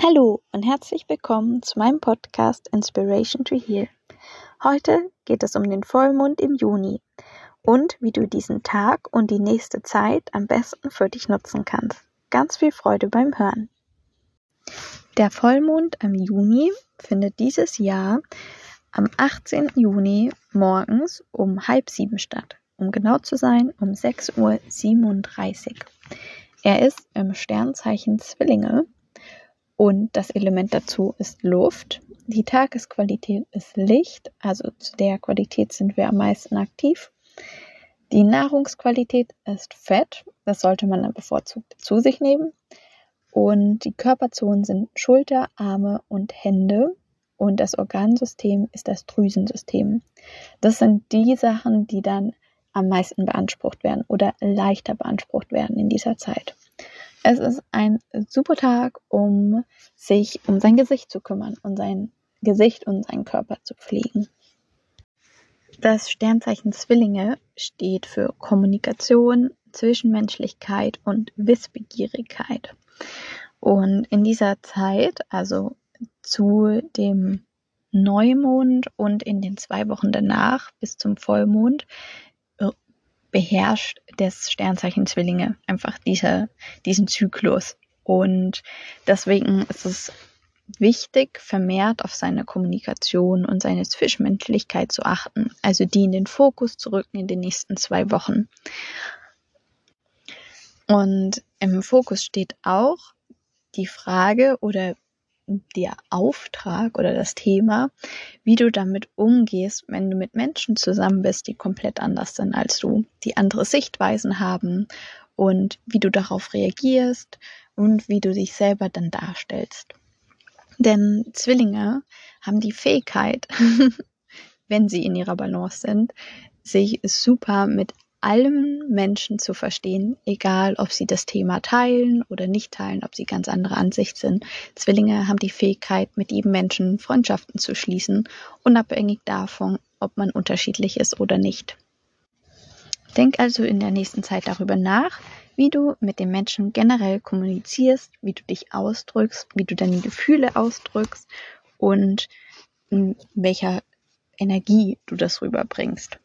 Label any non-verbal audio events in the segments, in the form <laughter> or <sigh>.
Hallo und herzlich willkommen zu meinem Podcast Inspiration to Heal. Heute geht es um den Vollmond im Juni und wie du diesen Tag und die nächste Zeit am besten für dich nutzen kannst. Ganz viel Freude beim Hören. Der Vollmond im Juni findet dieses Jahr am 18. Juni morgens um halb sieben statt. Um genau zu sein, um 6.37 Uhr. Er ist im Sternzeichen Zwillinge und das Element dazu ist Luft. Die Tagesqualität ist Licht, also zu der Qualität sind wir am meisten aktiv. Die Nahrungsqualität ist Fett, das sollte man dann bevorzugt zu sich nehmen. Und die Körperzonen sind Schulter, Arme und Hände. Und das Organsystem ist das Drüsensystem. Das sind die Sachen, die dann am meisten beansprucht werden oder leichter beansprucht werden in dieser Zeit. Es ist ein super Tag, um sich um sein Gesicht zu kümmern und sein Gesicht und seinen Körper zu pflegen. Das Sternzeichen Zwillinge steht für Kommunikation, Zwischenmenschlichkeit und Wissbegierigkeit. Und in dieser Zeit, also zu dem Neumond und in den zwei Wochen danach bis zum Vollmond, beherrscht das Sternzeichen Zwillinge einfach diese, diesen Zyklus. Und deswegen ist es wichtig, vermehrt auf seine Kommunikation und seine Zwischenmenschlichkeit zu achten, also die in den Fokus zu rücken in den nächsten zwei Wochen. Und im Fokus steht auch die Frage oder der Auftrag oder das Thema, wie du damit umgehst, wenn du mit Menschen zusammen bist, die komplett anders sind als du, die andere Sichtweisen haben und wie du darauf reagierst und wie du dich selber dann darstellst. Denn Zwillinge haben die Fähigkeit, <laughs> wenn sie in ihrer Balance sind, sich super mit allen Menschen zu verstehen, egal ob sie das Thema teilen oder nicht teilen, ob sie ganz andere Ansicht sind. Zwillinge haben die Fähigkeit, mit jedem Menschen Freundschaften zu schließen, unabhängig davon, ob man unterschiedlich ist oder nicht. Denk also in der nächsten Zeit darüber nach, wie du mit den Menschen generell kommunizierst, wie du dich ausdrückst, wie du deine Gefühle ausdrückst und in welcher Energie du das rüberbringst.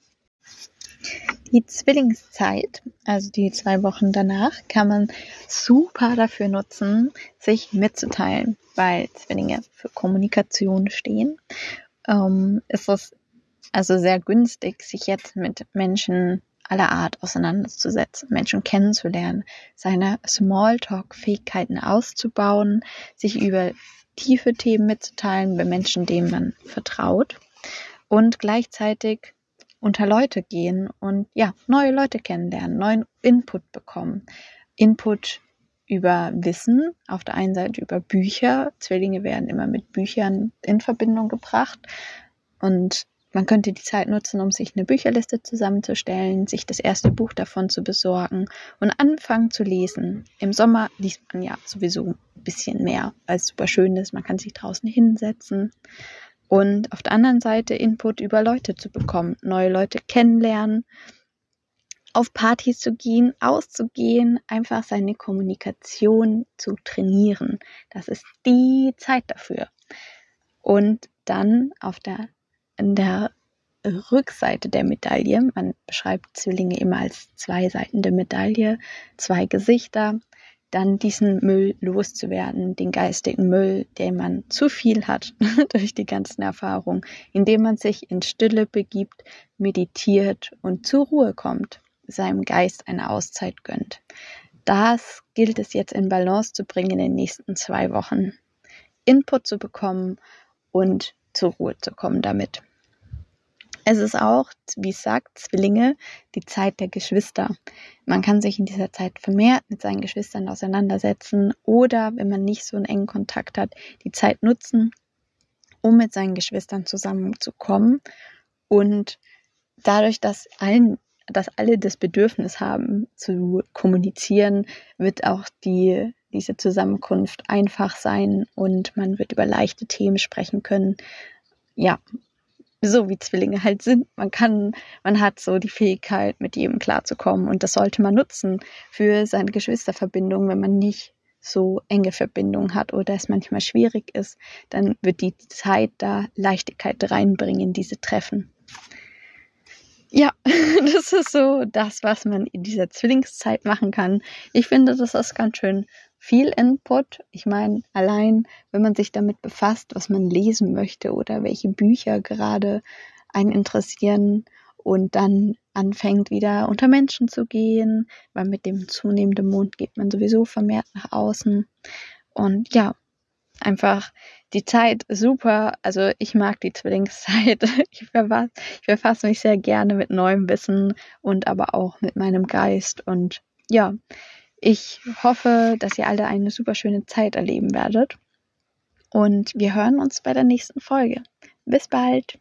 Die Zwillingszeit, also die zwei Wochen danach, kann man super dafür nutzen, sich mitzuteilen, weil Zwillinge für Kommunikation stehen. Ähm, ist es also sehr günstig, sich jetzt mit Menschen aller Art auseinanderzusetzen, Menschen kennenzulernen, seine Smalltalk-Fähigkeiten auszubauen, sich über tiefe Themen mitzuteilen bei Menschen, denen man vertraut und gleichzeitig unter Leute gehen und ja, neue Leute kennenlernen, neuen Input bekommen. Input über Wissen, auf der einen Seite über Bücher. Zwillinge werden immer mit Büchern in Verbindung gebracht und man könnte die Zeit nutzen, um sich eine Bücherliste zusammenzustellen, sich das erste Buch davon zu besorgen und anfangen zu lesen. Im Sommer liest man ja sowieso ein bisschen mehr, weil es super schön ist. Man kann sich draußen hinsetzen und auf der anderen Seite Input über Leute zu bekommen, neue Leute kennenlernen, auf Partys zu gehen, auszugehen, einfach seine Kommunikation zu trainieren. Das ist die Zeit dafür. Und dann auf der, in der Rückseite der Medaille, man beschreibt Zwillinge immer als zwei Seiten der Medaille, zwei Gesichter, dann diesen Müll loszuwerden, den geistigen Müll, den man zu viel hat <laughs> durch die ganzen Erfahrungen, indem man sich in Stille begibt, meditiert und zur Ruhe kommt, seinem Geist eine Auszeit gönnt. Das gilt es jetzt in Balance zu bringen in den nächsten zwei Wochen. Input zu bekommen und zur Ruhe zu kommen damit. Es ist auch, wie es sagt, Zwillinge, die Zeit der Geschwister. Man kann sich in dieser Zeit vermehrt mit seinen Geschwistern auseinandersetzen oder, wenn man nicht so einen engen Kontakt hat, die Zeit nutzen, um mit seinen Geschwistern zusammenzukommen. Und dadurch, dass allen dass alle das Bedürfnis haben zu kommunizieren, wird auch die, diese Zusammenkunft einfach sein und man wird über leichte Themen sprechen können. Ja, so wie Zwillinge halt sind. Man kann, man hat so die Fähigkeit, mit jedem klarzukommen und das sollte man nutzen für seine Geschwisterverbindung, wenn man nicht so enge Verbindungen hat oder es manchmal schwierig ist, dann wird die Zeit da Leichtigkeit reinbringen, diese Treffen. Ja, <laughs> das ist so das, was man in dieser Zwillingszeit machen kann. Ich finde, das ist ganz schön viel Input. Ich meine, allein wenn man sich damit befasst, was man lesen möchte oder welche Bücher gerade einen interessieren und dann anfängt wieder unter Menschen zu gehen, weil mit dem zunehmenden Mond geht man sowieso vermehrt nach außen. Und ja, einfach die Zeit super. Also ich mag die Zwillingszeit. <laughs> Ich verfasse, ich verfasse mich sehr gerne mit neuem Wissen und aber auch mit meinem Geist. Und ja, ich hoffe, dass ihr alle eine super schöne Zeit erleben werdet. Und wir hören uns bei der nächsten Folge. Bis bald!